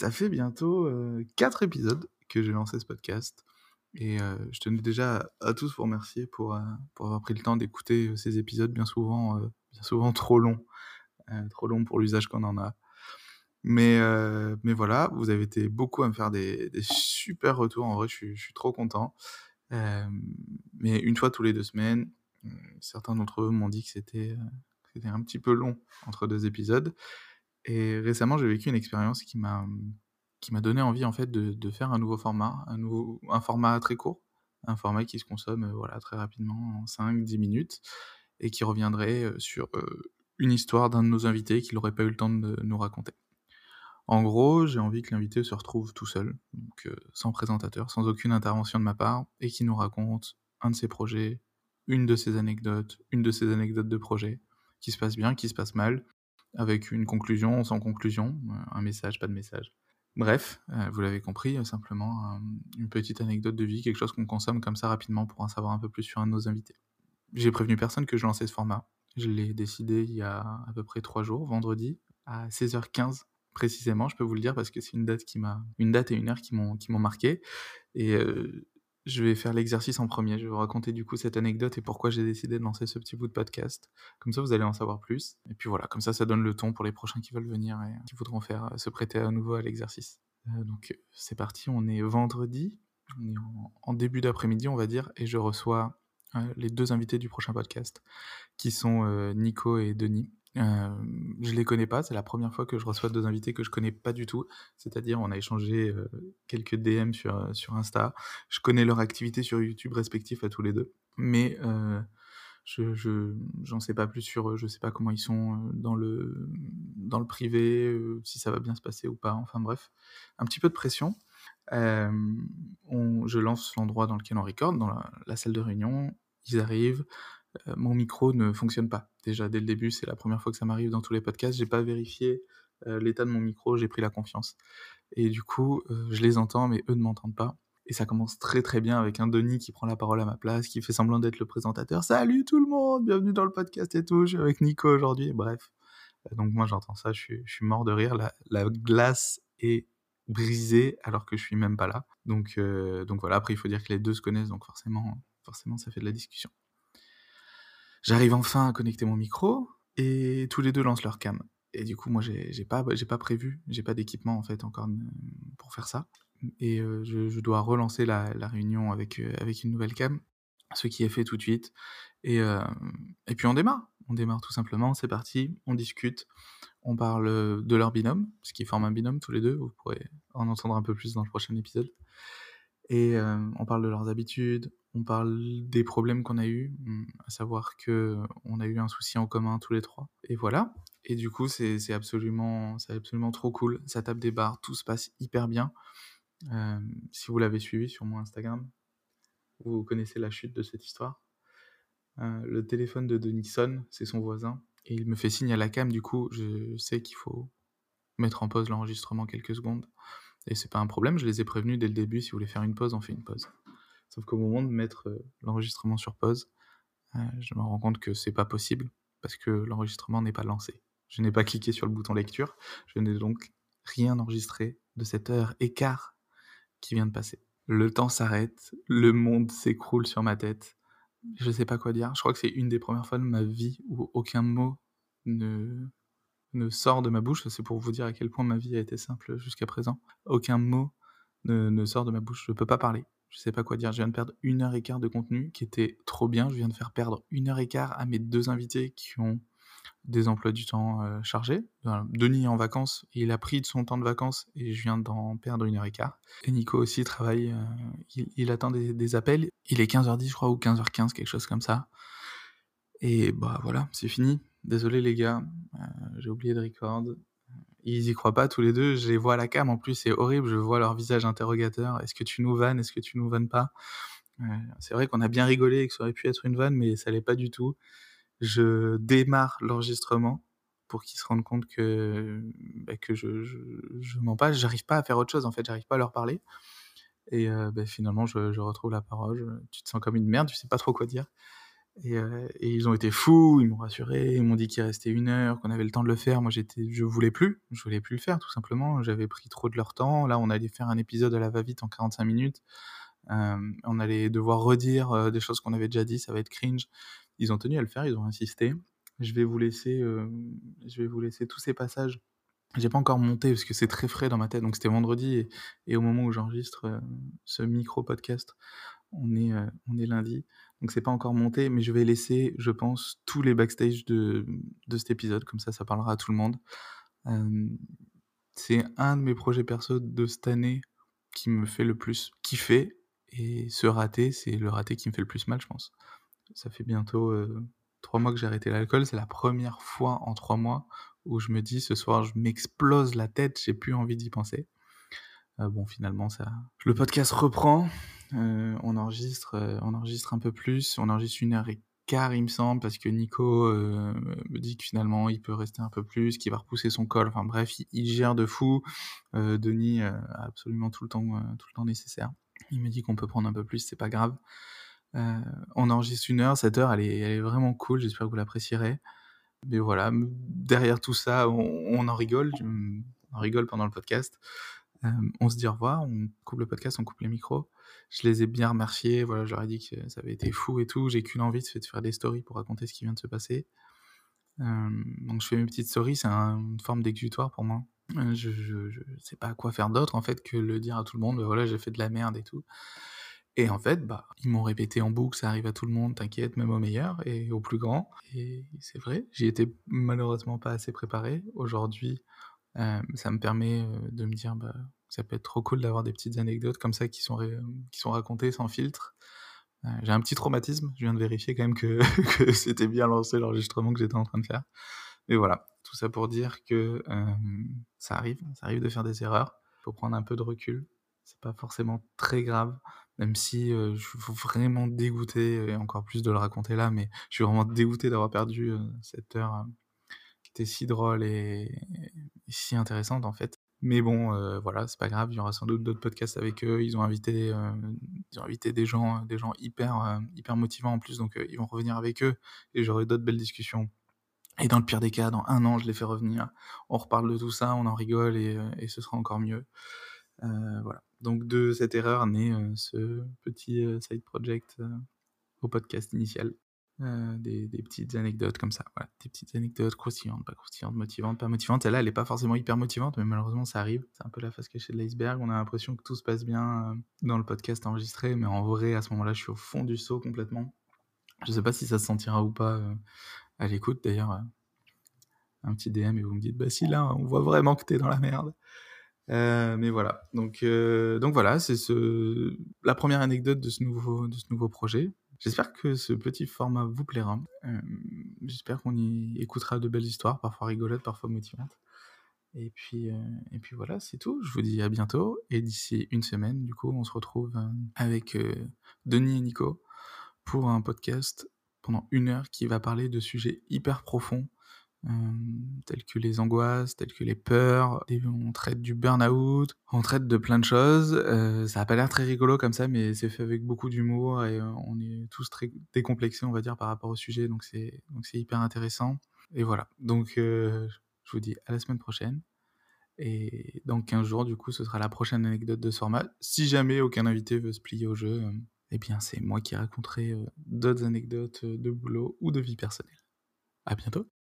Ça fait bientôt, heu, 4 épisodes que j'ai lancé ce podcast et heu, je tenais déjà à tous vous remercier pour, heu, pour avoir pris le temps d'écouter, heu, ces épisodes bien souvent, bien souvent trop longs, trop longs pour l'usage qu'on en a. Mais mais voilà, vous avez été beaucoup à me faire des super retours. En vrai, je suis je suis trop content. Mais une fois tous les 2 semaines, certains d'entre eux m'ont dit que c'était, un petit peu long entre 2 épisodes et récemment, j'ai vécu une expérience qui m'a, mmh, qui m'a donné envie en fait de de faire un nouveau format, un nouveau un format très court, un format qui se consomme, heu, voilà, très rapidement en 5-10 minutes et qui reviendrait, heu, sur, heu, une histoire d'un de nos invités qu'il aurait pas eu le temps de nous raconter. En gros, j'ai envie que l'invité se retrouve tout seul, donc sans présentateur, sans aucune intervention de ma part et qu'il nous raconte un de ses projets, une de ses anecdotes, une de ses anecdotes de projet, qui se passe bien, qui se passe mal, avec une conclusion, sans conclusion, heu, un message, pas de message. Bref, heu, vous l'avez compris, heu, simplement, une petite anecdote de vie, quelque chose qu'on consomme comme ça rapidement pour en savoir un peu plus sur un de nos invités. J'ai prévenu personne que je lançais ce format. Je l'ai décidé il y a à peu près 3 jours, vendredi, à 16:15 précisément, je peux vous le dire parce que c'est une date qui m'a une date et une heure qui m'ont marqué et je vais faire l'exercice en premier. Je vais vous raconter du coup cette anecdote et pourquoi j'ai décidé de lancer ce petit bout de podcast. Comme ça, vous allez en savoir plus et puis voilà, comme ça, ça donne le ton pour les prochains qui veulent venir et qui voudront faire, se prêter à nouveau à l'exercice. Heu, donc c'est parti, on est vendredi, on est en début d'après-midi, on va dire et je reçois, heu, les 2 invités du prochain podcast qui sont, Nico et Denis. Hem, je les connais pas, c'est la première fois que je reçois 2 invités que je connais pas du tout. C'est-à-dire, on a échangé, heu, quelques DM sur, heu, sur Insta. Je connais leur activité sur YouTube respectifs à tous les 2, mais heu, je je j'en sais pas plus sur eux. Je sais pas comment ils sont, dans le dans le privé, si ça va bien se passer ou pas, enfin bref, un petit peu de pression. Je lance l'endroit dans lequel on record, dans la salle de réunion. Ils arrivent, heu, mon micro ne fonctionne pas. Déjà dès le début, c'est la première fois que ça m'arrive dans tous les podcasts, j'ai pas vérifié, heu, l'état de mon micro, j'ai pris la confiance. Et du coup, heu, je les entends mais eux ne m'entendent pas. Et ça commence très, très bien avec un Denis qui prend la parole à ma place, qui fait semblant d'être le présentateur: «Salut tout le monde, bienvenue dans le podcast et tout, je suis avec Nico aujourd'hui», bref. Donc moi j'entends ça, je suis mort de rire, la la glace est brisée alors que je suis même pas là. Donc donc voilà, après il faut dire que les 2 se connaissent. Donc forcément forcément ça fait de la discussion. J'arrive enfin à connecter mon micro et tous les 2 lancent leur cam. Et du coup moi j'ai pas j'ai pas prévu, j'ai pas d'équipement en fait encore, mmh, pour faire ça. Et heu, je dois relancer la réunion avec, heu, avec une nouvelle cam, ce qui est fait tout de suite. Et hem et puis on démarre. On démarre tout simplement, c'est parti, on discute, on parle, de leur binôme, parce qu'ils forment un binôme tous les 2, vous pourrez en entendre un peu plus dans le prochain épisode. Et on parle de leurs habitudes, on parle des problèmes qu'on a eus, mmh, à savoir qu'on a eu un souci en commun tous les 3 et voilà et du coup c'est absolument absolument trop cool. Ça tape des barres, tout se passe hyper bien. Si vous l'avez suivi sur mon Instagram, vous connaissez la chute de cette histoire. Heu, le téléphone de Denis sonne, c'est son voisin et il me fait signe à la cam, du coup je sais qu'il faut mettre en pause l'enregistrement quelques secondes et c'est pas un problème, je les ai prévenus dès le début: «Si vous voulez faire une pause, on fait une pause». Sauf qu'au moment de mettre, heu, l'enregistrement sur pause, heu, je me rends compte que c'est pas possible parce que l'enregistrement n'est pas lancé. Je n'ai pas cliqué sur le bouton lecture, je n'ai donc rien enregistré de cette heure quart qui vient de passer. Le temps s'arrête, le monde s'écroule sur ma tête, je sais pas quoi dire. Je crois que c'est une des premières fois de ma vie où aucun mot ne ne sort de ma bouche, c'est pour vous dire à quel point ma vie a été simple jusqu'à présent. Aucun mot ne ne sort de ma bouche, je peux pas parler, je sais pas quoi dire. Je viens de perdre 1 heure et quart de contenu qui était trop bien, je viens de faire perdre 1 heure et quart à mes 2 invités qui ont des emplois du temps, heu, chargés. Denis est en vacances, il a pris de son temps de vacances et je viens d'en perdre 1 heure et quart et Nico aussi travaille, heu, il attend des appels. Il est 15:10 je crois ou 15:15, quelque chose comme ça et bah, voilà, c'est fini. Désolé les gars, heu, j'ai oublié de record. Ils y croient pas tous les 2, je les vois à la cam en plus, c'est horrible, je vois leur visage interrogateur: «Est-ce que tu nous vannes? Est-ce que tu nous vannes pas?» heu, c'est vrai qu'on a bien rigolé et que ça aurait pu être une vanne, mais ça l'est pas du tout. Je démarre l'enregistrement pour qu'ils se rendent compte que, bah, que je je je mens pas, j'arrive pas à faire autre chose en fait, j'arrive pas à leur parler. Et heu, bah, finalement je je retrouve la parole, «Tu te sens comme une merde, tu sais pas trop quoi dire» Et, euh, et, ils ont été fous, ils m'ont rassuré, ils m'ont dit qu'il restait une heure, qu'on avait le temps de le faire. Moi, j'étais, je voulais plus, je voulais plus le faire, tout simplement. J'avais pris trop de leur temps. Là, on allait faire un épisode à la va-vite en 45 minutes. Euh, on allait devoir redire euh, des choses qu'on avait déjà dit, ça va être cringe. Ils ont tenu à le faire, ils ont insisté. Je vais vous laisser, je vais vous laisser tous ces passages. J'ai pas encore monté parce que c'est très frais dans ma tête. Donc c'était vendredi et, au moment où j'enregistre ce micro podcast, on est lundi donc c'est pas encore monté, mais je vais laisser, je pense, tous les backstage de, de cet épisode, comme ça, ça parlera à tout le monde. C'est un de mes projets perso de cette année qui me fait le plus kiffer, et ce raté, c'est le raté qui me fait le plus mal, je pense. Ça fait bientôt euh, trois mois que j'ai arrêté l'alcool, c'est la première fois en trois mois où je me dis ce soir je m'explose la tête, j'ai plus envie d'y penser. Euh, bon, finalement, ça, le podcast reprend. Euh, on enregistre, euh, on enregistre un peu plus. On enregistre une heure et quart, il me semble, parce que Nico me dit que finalement il peut rester un peu plus, qu'il va repousser son col. Enfin bref, il, gère de fou. Denis a absolument tout le temps, tout le temps nécessaire. Il me dit qu'on peut prendre un peu plus, c'est pas grave. on enregistre une heure, cette heure, elle est, vraiment cool. J'espère que vous l'apprécierez. Mais voilà, derrière tout ça, on, en rigole. On rigole pendant le podcast. On se dit au revoir, on coupe le podcast, on coupe les micros. Je les ai bien remerciés, voilà, je leur ai dit que ça avait été fou et tout. J'ai qu'une envie, c'est de faire des stories pour raconter ce qui vient de se passer. Donc je fais mes petites stories, c'est un, une forme d'exutoire pour moi. Euh, je, je, sais pas quoi faire d'autre en fait que le dire à tout le monde, bah, voilà, j'ai fait de la merde et tout. Et en fait, bah, ils m'ont répété en boucle, ça arrive à tout le monde, t'inquiète, même au meilleur et au plus grand. Et c'est vrai, j'y étais malheureusement pas assez préparé. Aujourd'hui, euh, ça me permet euh, de me dire, bah, ça peut être trop cool d'avoir des petites anecdotes comme ça qui sont, racontées sans filtre. Euh, j'ai un petit traumatisme, je viens de vérifier quand même que, c'était bien lancé l'enregistrement que j'étais en train de faire. Mais voilà, tout ça pour dire que ça arrive, ça arrive de faire des erreurs. Il faut prendre un peu de recul. C'est pas forcément très grave, même si je suis vraiment dégoûté, et encore plus de le raconter là, mais je suis vraiment dégoûté d'avoir perdu cette heure qui était si drôle et, si intéressante en fait. Mais bon, euh, voilà, c'est pas grave, il y aura sans doute d'autres podcasts avec eux. Ils ont invité, euh, ils ont invité des gens, des gens hyper, euh, hyper motivants en plus, donc ils vont revenir avec eux et j'aurai d'autres belles discussions. Et dans le pire des cas, dans un an, je les fais revenir. On reparle de tout ça, on en rigole et, et ce sera encore mieux. voilà. Donc de cette erreur naît ce petit side project au podcast initial. Euh, des, petites anecdotes comme ça, des petites anecdotes croustillantes, pas croustillantes, motivantes, pas motivantes. Celle-là, elle est pas forcément hyper motivante, mais malheureusement, ça arrive. C'est un peu la face cachée de l'iceberg. On a l'impression que tout se passe bien euh, dans le podcast enregistré, mais en vrai, à ce moment-là, je suis au fond du saut complètement. Je sais pas si ça se sentira ou pas euh, à l'écoute. D'ailleurs, un petit DM et vous me dites, bah si là, on voit vraiment que t'es dans la merde. Mais voilà, donc, donc voilà, c'est ce... la première anecdote de ce nouveau, de ce nouveau projet. J'espère que ce petit format vous plaira. J'espère qu'on y écoutera de belles histoires, parfois rigolotes, parfois motivantes. Et puis, euh, et puis voilà, c'est tout. Je vous dis à bientôt. Et d'ici une semaine, du coup, on se retrouve euh, avec euh, Denis et Nico pour un podcast pendant une heure qui va parler de sujets hyper profonds euh, telles que les angoisses, telles que les peurs, on traite du burn-out, on traite de plein de choses. Euh, ça a pas l'air très rigolo comme ça, mais c'est fait avec beaucoup d'humour et euh, on est tous très décomplexés, on va dire, par rapport au sujet, donc c'est hyper intéressant. Et voilà. Donc euh, je vous dis à la semaine prochaine. Et dans 15 jours, du coup, ce sera la prochaine anecdote de ce format. Si jamais aucun invité veut se plier au jeu, eh bien, c'est moi qui raconterai d'autres anecdotes de boulot ou de vie personnelle. À bientôt!